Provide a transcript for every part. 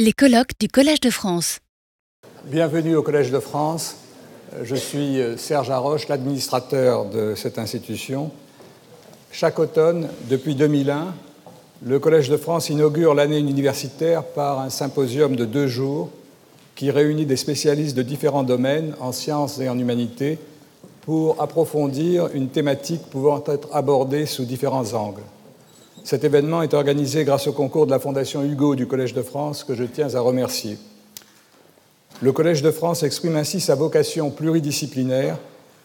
Les colloques du Collège de France. Bienvenue au Collège de France. Je suis Serge Haroche, l'administrateur de cette institution. Chaque automne, depuis 2001, le Collège de France inaugure l'année universitaire par un symposium de deux jours qui réunit des spécialistes de différents domaines en sciences et en humanités pour approfondir une thématique pouvant être abordée sous différents angles. Cet événement est organisé grâce au concours de la Fondation Hugo du Collège de France que je tiens à remercier. Le Collège de France exprime ainsi sa vocation pluridisciplinaire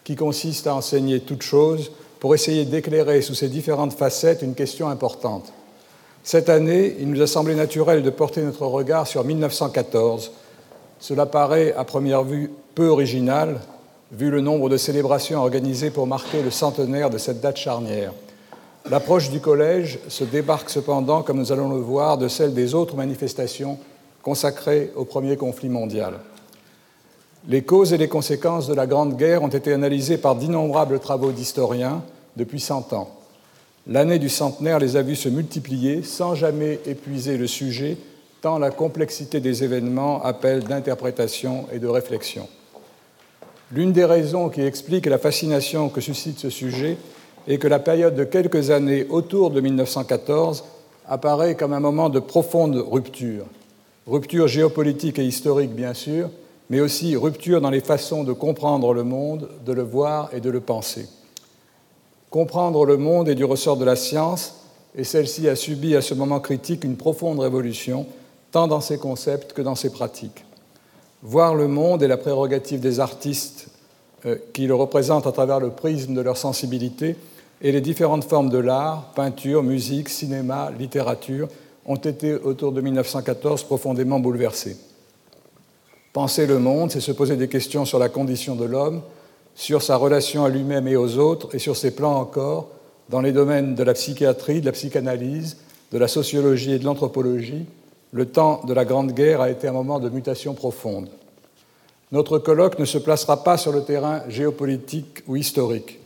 qui consiste à enseigner toutes choses pour essayer d'éclairer sous ses différentes facettes une question importante. Cette année, il nous a semblé naturel de porter notre regard sur 1914. Cela paraît à première vue peu original, vu le nombre de célébrations organisées pour marquer le centenaire de cette date charnière. L'approche du collège se débarque cependant, comme nous allons le voir, de celle des autres manifestations consacrées au premier conflit mondial. Les causes et les conséquences de la Grande Guerre ont été analysées par d'innombrables travaux d'historiens depuis cent ans. L'année du centenaire les a vus se multiplier sans jamais épuiser le sujet, tant la complexité des événements appelle d'interprétation et de réflexion. L'une des raisons qui explique la fascination que suscite ce sujet et que la période de quelques années autour de 1914 apparaît comme un moment de profonde rupture. Rupture géopolitique et historique, bien sûr, mais aussi rupture dans les façons de comprendre le monde, de le voir et de le penser. Comprendre le monde est du ressort de la science, et celle-ci a subi à ce moment critique une profonde révolution, tant dans ses concepts que dans ses pratiques. Voir le monde est la prérogative des artistes euh, qui le représentent à travers le prisme de leur sensibilité, et les différentes formes de l'art, peinture, musique, cinéma, littérature, ont été autour de 1914 profondément bouleversées. Penser le monde, c'est se poser des questions sur la condition de l'homme, sur sa relation à lui-même et aux autres, et sur ses plans encore, dans les domaines de la psychiatrie, de la psychanalyse, de la sociologie et de l'anthropologie, le temps de la Grande Guerre a été un moment de mutation profonde. Notre colloque ne se placera pas sur le terrain géopolitique ou historique.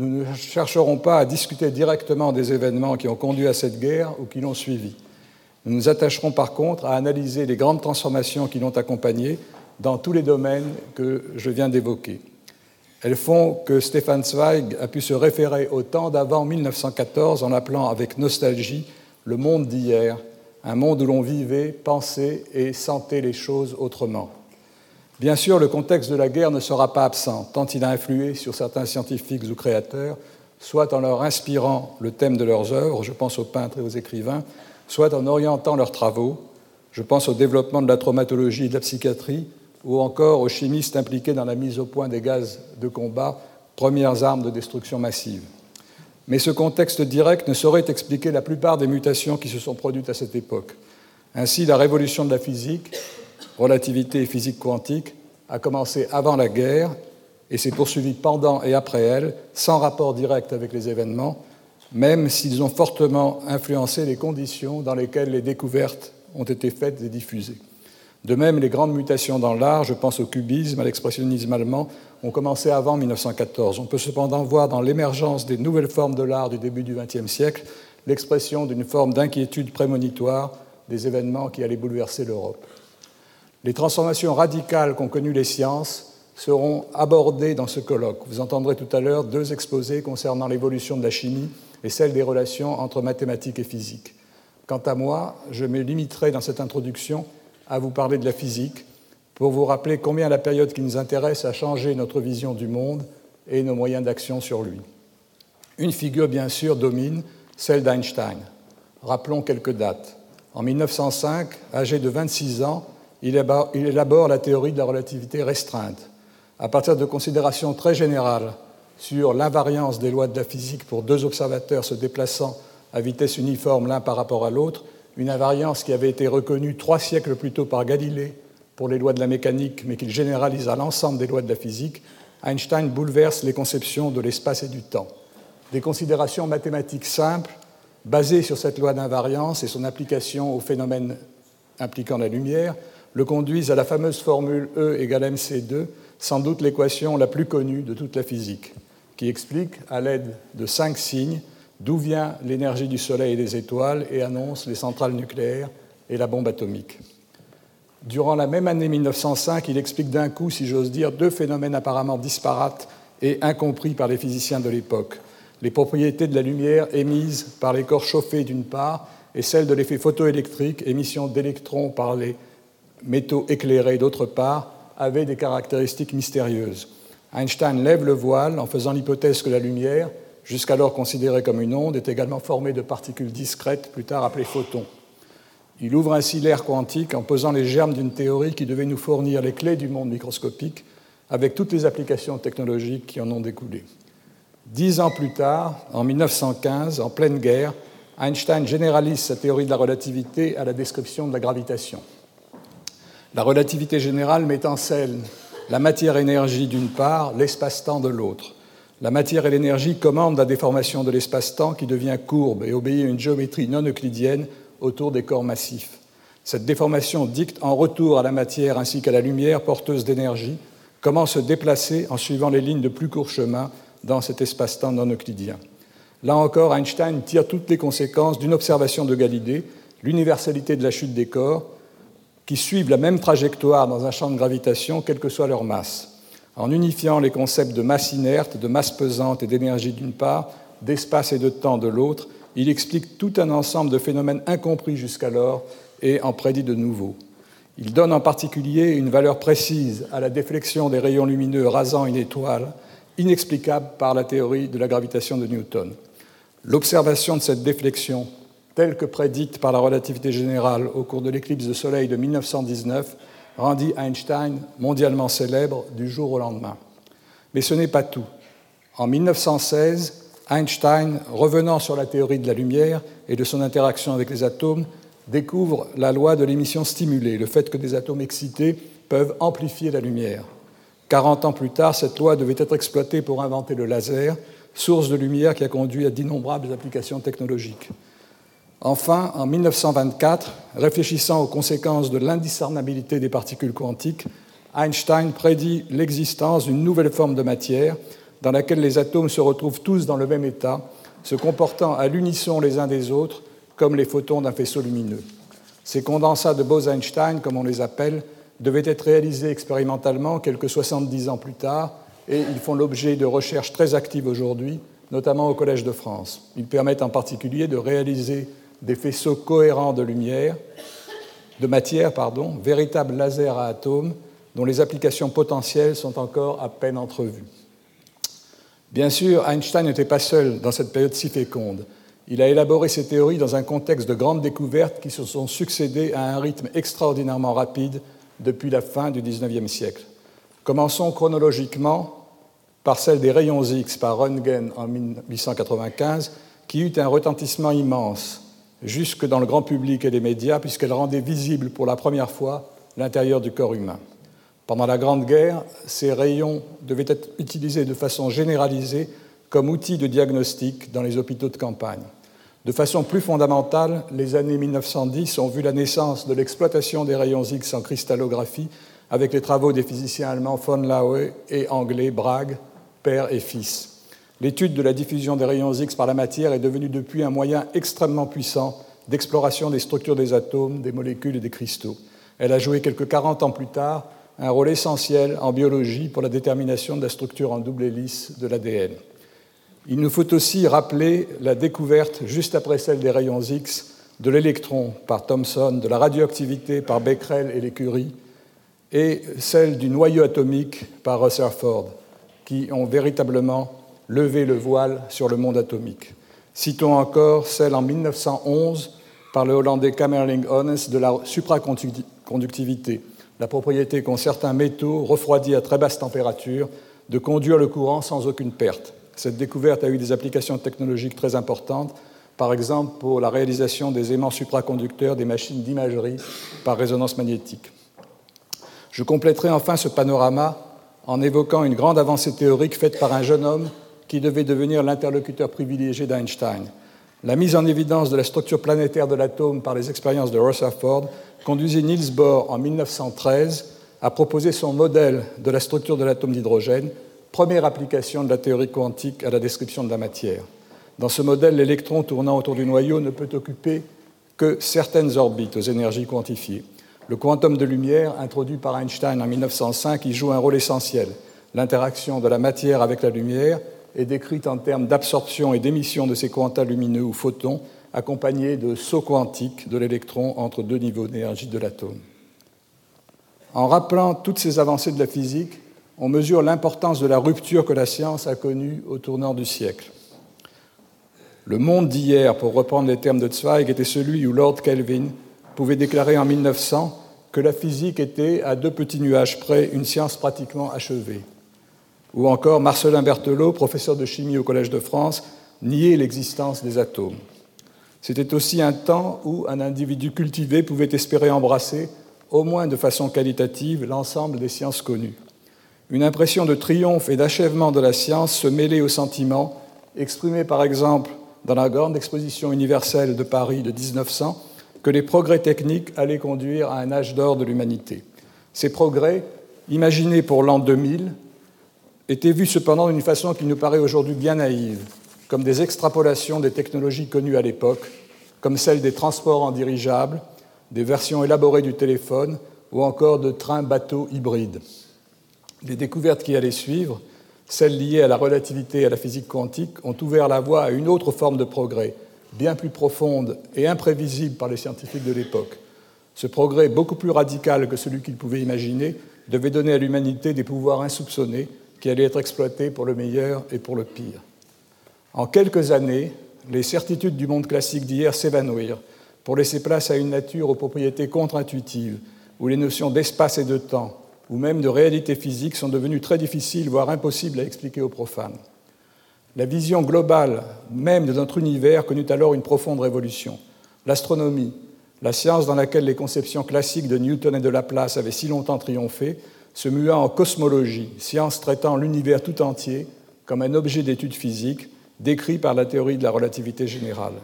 Nous ne chercherons pas à discuter directement des événements qui ont conduit à cette guerre ou qui l'ont suivie. Nous nous attacherons par contre à analyser les grandes transformations qui l'ont accompagnée dans tous les domaines que je viens d'évoquer. Elles font que Stefan Zweig a pu se référer au temps d'avant 1914 en appelant avec nostalgie le monde d'hier, un monde où l'on vivait, pensait et sentait les choses autrement. Bien sûr, le contexte de la guerre ne sera pas absent, tant il a influé sur certains scientifiques ou créateurs, soit en leur inspirant le thème de leurs œuvres, je pense aux peintres et aux écrivains, soit en orientant leurs travaux, je pense au développement de la traumatologie et de la psychiatrie, ou encore aux chimistes impliqués dans la mise au point des gaz de combat, premières armes de destruction massive. Mais ce contexte direct ne saurait expliquer la plupart des mutations qui se sont produites à cette époque. Ainsi, la révolution de la physique, relativité et physique quantique, a commencé avant la guerre et s'est poursuivi pendant et après elle, sans rapport direct avec les événements, même s'ils ont fortement influencé les conditions dans lesquelles les découvertes ont été faites et diffusées. De même, les grandes mutations dans l'art, je pense au cubisme, à l'expressionnisme allemand, ont commencé avant 1914. On peut cependant voir dans l'émergence des nouvelles formes de l'art du début du XXe siècle l'expression d'une forme d'inquiétude prémonitoire des événements qui allaient bouleverser l'Europe. Les transformations radicales qu'ont connues les sciences seront abordées dans ce colloque. Vous entendrez tout à l'heure deux exposés concernant l'évolution de la chimie et celle des relations entre mathématiques et physique. Quant à moi, je me limiterai dans cette introduction à vous parler de la physique pour vous rappeler combien la période qui nous intéresse a changé notre vision du monde et nos moyens d'action sur lui. Une figure, bien sûr, domine, celle d'Einstein. Rappelons quelques dates. En 1905, âgé de 26 ans, il élabore la théorie de la relativité restreinte. À partir de considérations très générales sur l'invariance des lois de la physique pour deux observateurs se déplaçant à vitesse uniforme l'un par rapport à l'autre, une invariance qui avait été reconnue trois siècles plus tôt par Galilée pour les lois de la mécanique, mais qu'il généralise à l'ensemble des lois de la physique, Einstein bouleverse les conceptions de l'espace et du temps. Des considérations mathématiques simples, basées sur cette loi d'invariance et son application aux phénomènes impliquant la lumière, le conduisent à la fameuse formule E égale mc2, sans doute l'équation la plus connue de toute la physique, qui explique, à l'aide de cinq signes, d'où vient l'énergie du Soleil et des étoiles et annonce les centrales nucléaires et la bombe atomique. Durant la même année 1905, il explique d'un coup, si j'ose dire, deux phénomènes apparemment disparates et incompris par les physiciens de l'époque. Les propriétés de la lumière émises par les corps chauffés d'une part et celles de l'effet photoélectrique, émission d'électrons par les métaux éclairés d'autre part, avaient des caractéristiques mystérieuses. Einstein lève le voile en faisant l'hypothèse que la lumière, jusqu'alors considérée comme une onde, est également formée de particules discrètes, plus tard appelées photons. Il ouvre ainsi l'ère quantique en posant les germes d'une théorie qui devait nous fournir les clés du monde microscopique, avec toutes les applications technologiques qui en ont découlé. Dix ans plus tard, en 1915, en pleine guerre, Einstein généralise sa théorie de la relativité à la description de la gravitation. La relativité générale met en scène la matière-énergie d'une part, l'espace-temps de l'autre. La matière et l'énergie commandent la déformation de l'espace-temps qui devient courbe et obéit à une géométrie non euclidienne autour des corps massifs. Cette déformation dicte en retour à la matière ainsi qu'à la lumière porteuse d'énergie comment se déplacer en suivant les lignes de plus court chemin dans cet espace-temps non euclidien. Là encore, Einstein tire toutes les conséquences d'une observation de Galilée, l'universalité de la chute des corps, qui suivent la même trajectoire dans un champ de gravitation, quelle que soit leur masse. En unifiant les concepts de masse inerte, de masse pesante et d'énergie d'une part, d'espace et de temps de l'autre, il explique tout un ensemble de phénomènes incompris jusqu'alors et en prédit de nouveaux. Il donne en particulier une valeur précise à la déflexion des rayons lumineux rasant une étoile, inexplicable par la théorie de la gravitation de Newton. L'observation de cette déflexion telle que prédite par la relativité générale au cours de l'éclipse de soleil de 1919, rendit Einstein mondialement célèbre du jour au lendemain. Mais ce n'est pas tout. En 1916, Einstein, revenant sur la théorie de la lumière et de son interaction avec les atomes, découvre la loi de l'émission stimulée, le fait que des atomes excités peuvent amplifier la lumière. Quarante ans plus tard, cette loi devait être exploitée pour inventer le laser, source de lumière qui a conduit à d'innombrables applications technologiques. Enfin, en 1924, réfléchissant aux conséquences de l'indiscernabilité des particules quantiques, Einstein prédit l'existence d'une nouvelle forme de matière dans laquelle les atomes se retrouvent tous dans le même état, se comportant à l'unisson les uns des autres comme les photons d'un faisceau lumineux. Ces condensats de Bose-Einstein, comme on les appelle, devaient être réalisés expérimentalement quelques 70 ans plus tard et ils font l'objet de recherches très actives aujourd'hui, notamment au Collège de France. Ils permettent en particulier de réaliser des faisceaux cohérents de lumière, de matière, pardon, véritables lasers à atomes dont les applications potentielles sont encore à peine entrevues. Bien sûr, Einstein n'était pas seul dans cette période si féconde. Il a élaboré ses théories dans un contexte de grandes découvertes qui se sont succédées à un rythme extraordinairement rapide depuis la fin du XIXe siècle. Commençons chronologiquement par celle des rayons X par Röntgen en 1895, qui eut un retentissement immense jusque dans le grand public et les médias, puisqu'elle rendait visible pour la première fois l'intérieur du corps humain. Pendant la Grande Guerre, ces rayons devaient être utilisés de façon généralisée comme outil de diagnostic dans les hôpitaux de campagne. De façon plus fondamentale, les années 1910 ont vu la naissance de l'exploitation des rayons X en cristallographie avec les travaux des physiciens allemands von Laue et anglais Bragg, père et fils. L'étude de la diffusion des rayons X par la matière est devenue depuis un moyen extrêmement puissant d'exploration des structures des atomes, des molécules et des cristaux. Elle a joué quelques 40 ans plus tard un rôle essentiel en biologie pour la détermination de la structure en double hélice de l'ADN. Il nous faut aussi rappeler la découverte, juste après celle des rayons X, de l'électron par Thomson, de la radioactivité par Becquerel et les Curie, et celle du noyau atomique par Rutherford, qui ont véritablement lever le voile sur le monde atomique. Citons encore celle en 1911 par le Hollandais Kamerling Onnes de la supraconductivité, la propriété qu'ont certains métaux refroidis à très basse température de conduire le courant sans aucune perte. Cette découverte a eu des applications technologiques très importantes, par exemple pour la réalisation des aimants supraconducteurs des machines d'imagerie par résonance magnétique. Je compléterai enfin ce panorama en évoquant une grande avancée théorique faite par un jeune homme qui devait devenir l'interlocuteur privilégié d'Einstein. La mise en évidence de la structure planétaire de l'atome par les expériences de Rutherford conduisit Niels Bohr en 1913 à proposer son modèle de la structure de l'atome d'hydrogène, première application de la théorie quantique à la description de la matière. Dans ce modèle, l'électron tournant autour du noyau ne peut occuper que certaines orbites aux énergies quantifiées. Le quantum de lumière, introduit par Einstein en 1905, y joue un rôle essentiel. L'interaction de la matière avec la lumière est décrite en termes d'absorption et d'émission de ces quanta lumineux ou photons, accompagnés de sauts quantiques de l'électron entre deux niveaux d'énergie de l'atome. En rappelant toutes ces avancées de la physique, on mesure l'importance de la rupture que la science a connue au tournant du siècle. Le monde d'hier, pour reprendre les termes de Zweig, était celui où Lord Kelvin pouvait déclarer en 1900 que la physique était, à deux petits nuages près, une science pratiquement achevée. Ou encore Marcelin Berthelot, professeur de chimie au Collège de France, niait l'existence des atomes. C'était aussi un temps où un individu cultivé pouvait espérer embrasser, au moins de façon qualitative, l'ensemble des sciences connues. Une impression de triomphe et d'achèvement de la science se mêlait aux sentiments exprimés par exemple dans la grande exposition universelle de Paris de 1900 que les progrès techniques allaient conduire à un âge d'or de l'humanité. Ces progrès, imaginés pour l'an 2000, étaient vus cependant d'une façon qui nous paraît aujourd'hui bien naïve, comme des extrapolations des technologies connues à l'époque, comme celle des transports en dirigeable, des versions élaborées du téléphone ou encore de trains-bateaux hybrides. Les découvertes qui allaient suivre celles liées à la relativité et à la physique quantique, ont ouvert la voie à une autre forme de progrès, bien plus profonde et imprévisible par les scientifiques de l'époque. Ce progrès, beaucoup plus radical que celui qu'ils pouvaient imaginer, devait donner à l'humanité des pouvoirs insoupçonnés qui allaient être exploités pour le meilleur et pour le pire. En quelques années, les certitudes du monde classique d'hier s'évanouirent pour laisser place à une nature aux propriétés contre-intuitives, où les notions d'espace et de temps, ou même de réalité physique sont devenues très difficiles, voire impossibles à expliquer aux profanes. La vision globale même de notre univers connut alors une profonde révolution. L'astronomie, la science dans laquelle les conceptions classiques de Newton et de Laplace avaient si longtemps triomphé, se mua en cosmologie, science traitant l'univers tout entier comme un objet d'étude physique décrit par la théorie de la relativité générale.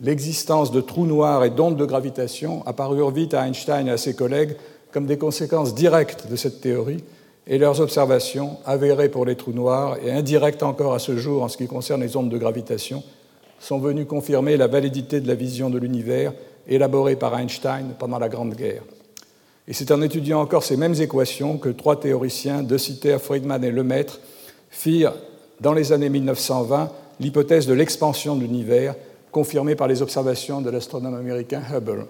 L'existence de trous noirs et d'ondes de gravitation apparurent vite à Einstein et à ses collègues comme des conséquences directes de cette théorie, et leurs observations, avérées pour les trous noirs et indirectes encore à ce jour en ce qui concerne les ondes de gravitation, sont venues confirmer la validité de la vision de l'univers élaborée par Einstein pendant la Grande Guerre. Et c'est en étudiant encore ces mêmes équations que trois théoriciens, De Sitter, Friedman et Lemaître, firent, dans les années 1920, l'hypothèse de l'expansion de l'univers, confirmée par les observations de l'astronome américain Hubble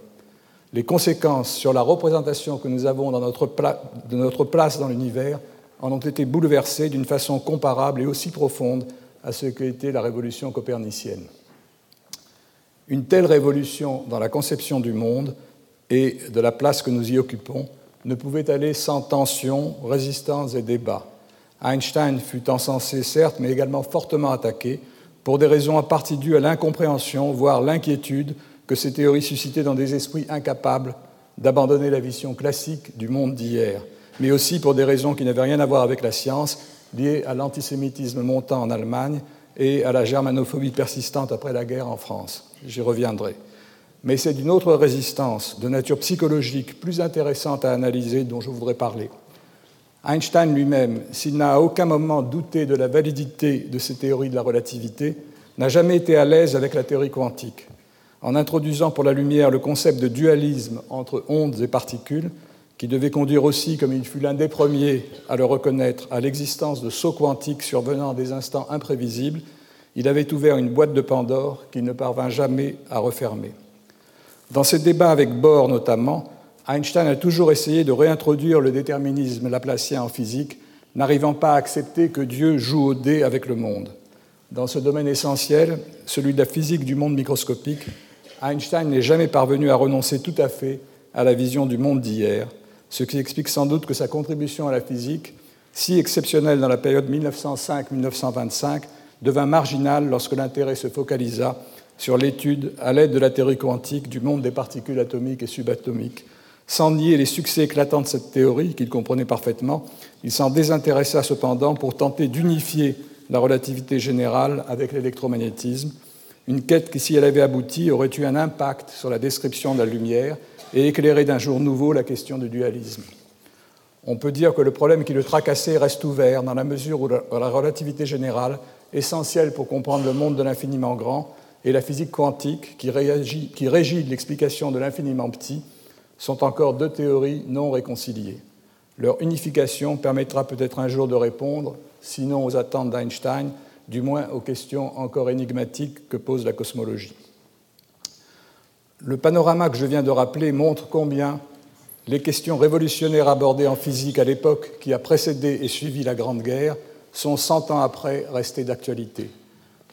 les conséquences sur la représentation que nous avons de notre place dans l'univers en ont été bouleversées d'une façon comparable et aussi profonde à ce qu'était la révolution copernicienne. Une telle révolution dans la conception du monde et de la place que nous y occupons ne pouvait aller sans tensions, résistances et débats. Einstein fut encensé, certes, mais également fortement attaqué, pour des raisons en partie dues à l'incompréhension, voire l'inquiétude que ces théories suscitaient dans des esprits incapables d'abandonner la vision classique du monde d'hier, mais aussi pour des raisons qui n'avaient rien à voir avec la science, liées à l'antisémitisme montant en Allemagne et à la germanophobie persistante après la guerre en France. J'y reviendrai. Mais c'est d'une autre résistance, de nature psychologique, plus intéressante à analyser, dont je voudrais parler. Einstein lui-même, s'il n'a à aucun moment douté de la validité de ces théories de la relativité, n'a jamais été à l'aise avec la théorie quantique en introduisant pour la lumière le concept de dualisme entre ondes et particules, qui devait conduire aussi, comme il fut l'un des premiers à le reconnaître, à l'existence de sauts quantiques survenant à des instants imprévisibles, il avait ouvert une boîte de Pandore qu'il ne parvint jamais à refermer. Dans ses débats avec Bohr notamment, Einstein a toujours essayé de réintroduire le déterminisme laplacien en physique, n'arrivant pas à accepter que Dieu joue au dé avec le monde. Dans ce domaine essentiel, celui de la physique du monde microscopique, Einstein n'est jamais parvenu à renoncer tout à fait à la vision du monde d'hier, ce qui explique sans doute que sa contribution à la physique, si exceptionnelle dans la période 1905-1925, devint marginale lorsque l'intérêt se focalisa sur l'étude, à l'aide de la théorie quantique, du monde des particules atomiques et subatomiques. Sans nier les succès éclatants de cette théorie, qu'il comprenait parfaitement, il s'en désintéressa cependant pour tenter d'unifier la relativité générale avec l'électromagnétisme, une quête qui, si elle avait abouti, aurait eu un impact sur la description de la lumière et éclairé d'un jour nouveau la question du dualisme. On peut dire que le problème qui le tracassait reste ouvert dans la mesure où la relativité générale, essentielle pour comprendre le monde de l'infiniment grand, et la physique quantique, qui, régit l'explication de l'infiniment petit, sont encore deux théories non réconciliées. Leur unification permettra peut-être un jour de répondre, sinon aux attentes d'Einstein, du moins aux questions encore énigmatiques que pose la cosmologie. Le panorama que je viens de rappeler montre combien les questions révolutionnaires abordées en physique à l'époque qui a précédé et suivi la Grande Guerre sont cent ans après restées d'actualité.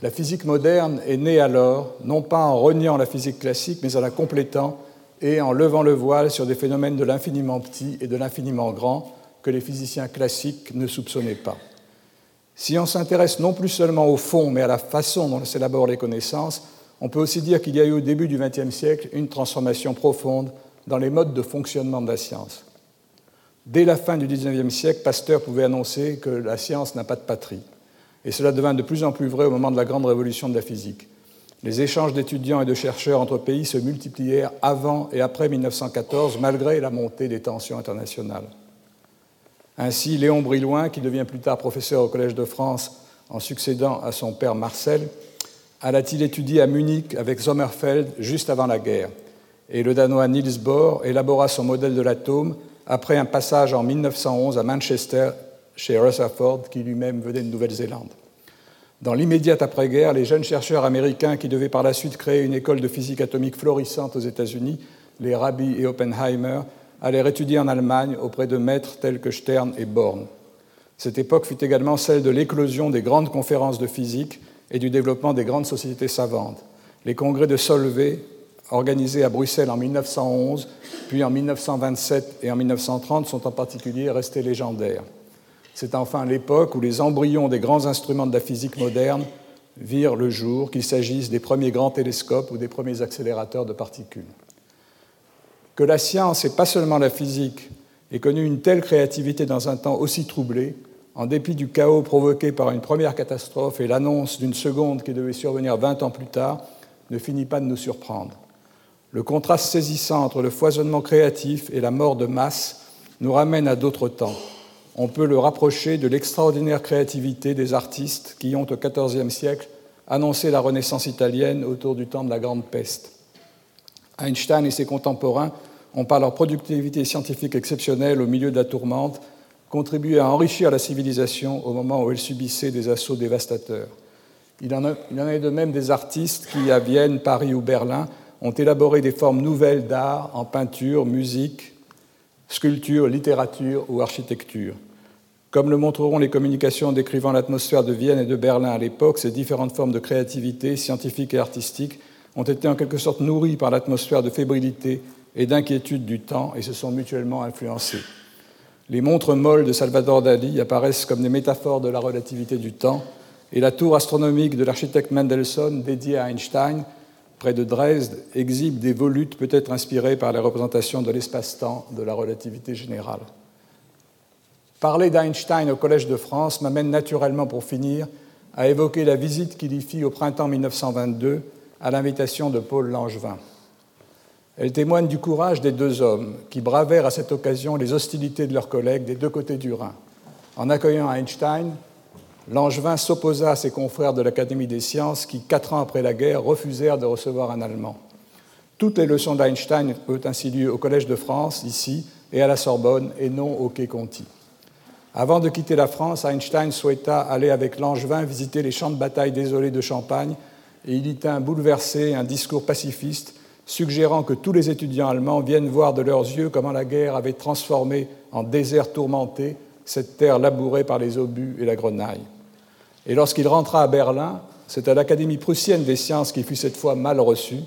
La physique moderne est née alors, non pas en reniant la physique classique, mais en la complétant et en levant le voile sur des phénomènes de l'infiniment petit et de l'infiniment grand que les physiciens classiques ne soupçonnaient pas. Si on s'intéresse non plus seulement au fond, mais à la façon dont s'élaborent les connaissances, on peut aussi dire qu'il y a eu au début du XXe siècle une transformation profonde dans les modes de fonctionnement de la science. Dès la fin du XIXe siècle, Pasteur pouvait annoncer que la science n'a pas de patrie. Et cela devint de plus en plus vrai au moment de la grande révolution de la physique. Les échanges d'étudiants et de chercheurs entre pays se multiplièrent avant et après 1914, malgré la montée des tensions internationales. Ainsi, Léon Brillouin, qui devient plus tard professeur au Collège de France en succédant à son père Marcel, alla-t-il étudier à Munich avec Sommerfeld juste avant la guerre? Et le Danois Niels Bohr élabora son modèle de l'atome après un passage en 1911 à Manchester chez Rutherford, qui lui-même venait de Nouvelle-Zélande. Dans l'immédiate après-guerre, les jeunes chercheurs américains qui devaient par la suite créer une école de physique atomique florissante aux États-Unis, les Rabi et Oppenheimer, allèrent étudier en Allemagne auprès de maîtres tels que Stern et Born. Cette époque fut également celle de l'éclosion des grandes conférences de physique et du développement des grandes sociétés savantes. Les congrès de Solvay, organisés à Bruxelles en 1911, puis en 1927 et en 1930, sont en particulier restés légendaires. C'est enfin l'époque où les embryons des grands instruments de la physique moderne virent le jour, qu'il s'agisse des premiers grands télescopes ou des premiers accélérateurs de particules que la science, et pas seulement la physique, ait connu une telle créativité dans un temps aussi troublé, en dépit du chaos provoqué par une première catastrophe et l'annonce d'une seconde qui devait survenir 20 ans plus tard, ne finit pas de nous surprendre. Le contraste saisissant entre le foisonnement créatif et la mort de masse nous ramène à d'autres temps. On peut le rapprocher de l'extraordinaire créativité des artistes qui ont, au XIVe siècle, annoncé la Renaissance italienne autour du temps de la Grande Peste. Einstein et ses contemporains ont, par leur productivité scientifique exceptionnelle au milieu de la tourmente, contribué à enrichir la civilisation au moment où elle subissait des assauts dévastateurs. Il en, il en est de même des artistes qui, à Vienne, Paris ou Berlin, ont élaboré des formes nouvelles d'art en peinture, musique, sculpture, littérature ou architecture. Comme le montreront les communications décrivant l'atmosphère de Vienne et de Berlin à l'époque, ces différentes formes de créativité scientifique et artistique ont été en quelque sorte nourries par l'atmosphère de fébrilité et d'inquiétude du temps et se sont mutuellement influencés. Les montres molles de Salvador Dali apparaissent comme des métaphores de la relativité du temps, et la tour astronomique de l'architecte Mendelssohn, dédiée à Einstein, près de Dresde, exhibe des volutes peut-être inspirées par les représentations de l'espace-temps de la relativité générale. Parler d'Einstein au Collège de France m'amène naturellement, pour finir, à évoquer la visite qu'il y fit au printemps 1922 à l'invitation de Paul Langevin. Elle témoigne du courage des deux hommes qui bravèrent à cette occasion les hostilités de leurs collègues des deux côtés du Rhin. En accueillant Einstein, Langevin s'opposa à ses confrères de l'Académie des sciences qui, quatre ans après la guerre, refusèrent de recevoir un Allemand. Toutes les leçons d'Einstein eurent ainsi lieu au Collège de France, ici, et à la Sorbonne, et non au Quai Conti. Avant de quitter la France, Einstein souhaita aller avec Langevin visiter les champs de bataille désolés de Champagne, et il y tint bouleversé un discours pacifiste suggérant que tous les étudiants allemands viennent voir de leurs yeux comment la guerre avait transformé en désert tourmenté cette terre labourée par les obus et la grenaille. Et lorsqu'il rentra à Berlin, c'est à l'Académie prussienne des sciences qu'il fut cette fois mal reçu,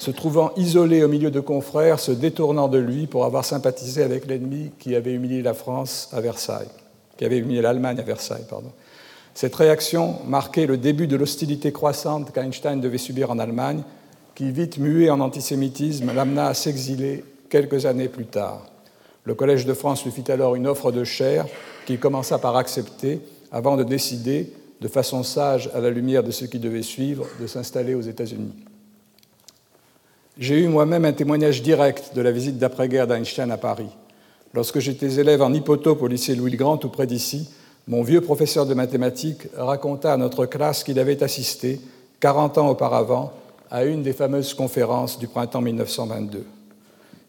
se trouvant isolé au milieu de confrères, se détournant de lui pour avoir sympathisé avec l'ennemi qui avait humilié la France à Versailles, qui avait humilié l'Allemagne à Versailles. Cette réaction marquait le début de l'hostilité croissante qu'Einstein devait subir en Allemagne qui, vite mué en antisémitisme, l'amena à s'exiler quelques années plus tard. Le Collège de France lui fit alors une offre de chair qu'il commença par accepter avant de décider, de façon sage à la lumière de ce qui devait suivre, de s'installer aux États-Unis. J'ai eu moi-même un témoignage direct de la visite d'après-guerre d'Einstein à Paris. Lorsque j'étais élève en hypotope au lycée Louis-le-Grand, tout près d'ici, mon vieux professeur de mathématiques raconta à notre classe qu'il avait assisté, 40 ans auparavant, à une des fameuses conférences du printemps 1922.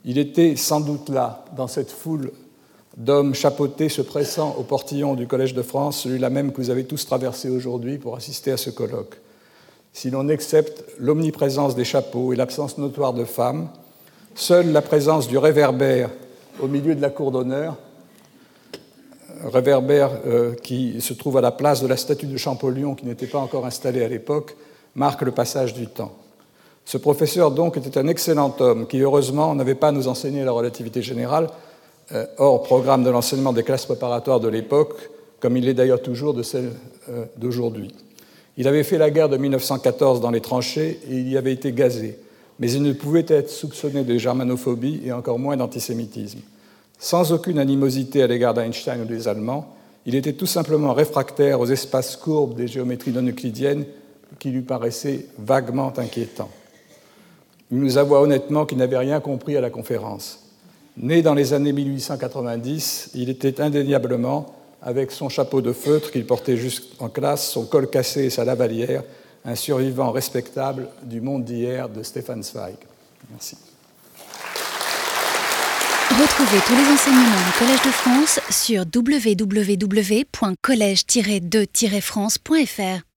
Il était sans doute là, dans cette foule d'hommes chapeautés se pressant au portillon du Collège de France, celui-là même que vous avez tous traversé aujourd'hui pour assister à ce colloque. Si l'on accepte l'omniprésence des chapeaux et l'absence notoire de femmes, seule la présence du réverbère au milieu de la cour d'honneur, réverbère euh, qui se trouve à la place de la statue de Champollion qui n'était pas encore installée à l'époque, marque le passage du temps. Ce professeur donc était un excellent homme qui heureusement n'avait pas à nous enseigner la relativité générale, euh, hors programme de l'enseignement des classes préparatoires de l'époque, comme il est d'ailleurs toujours de celle euh, d'aujourd'hui. Il avait fait la guerre de 1914 dans les tranchées et il y avait été gazé, mais il ne pouvait être soupçonné de germanophobie et encore moins d'antisémitisme. Sans aucune animosité à l'égard d'Einstein ou des Allemands, il était tout simplement réfractaire aux espaces courbes des géométries non euclidiennes qui lui paraissaient vaguement inquiétants. Il nous avoua honnêtement qu'il n'avait rien compris à la conférence. Né dans les années 1890, il était indéniablement avec son chapeau de feutre qu'il portait jusqu'en classe, son col cassé et sa lavalière, un survivant respectable du monde d'hier de Stéphane Zweig. Merci. Retrouvez tous les enseignements du Collège de France sur www.collège-2-france.fr.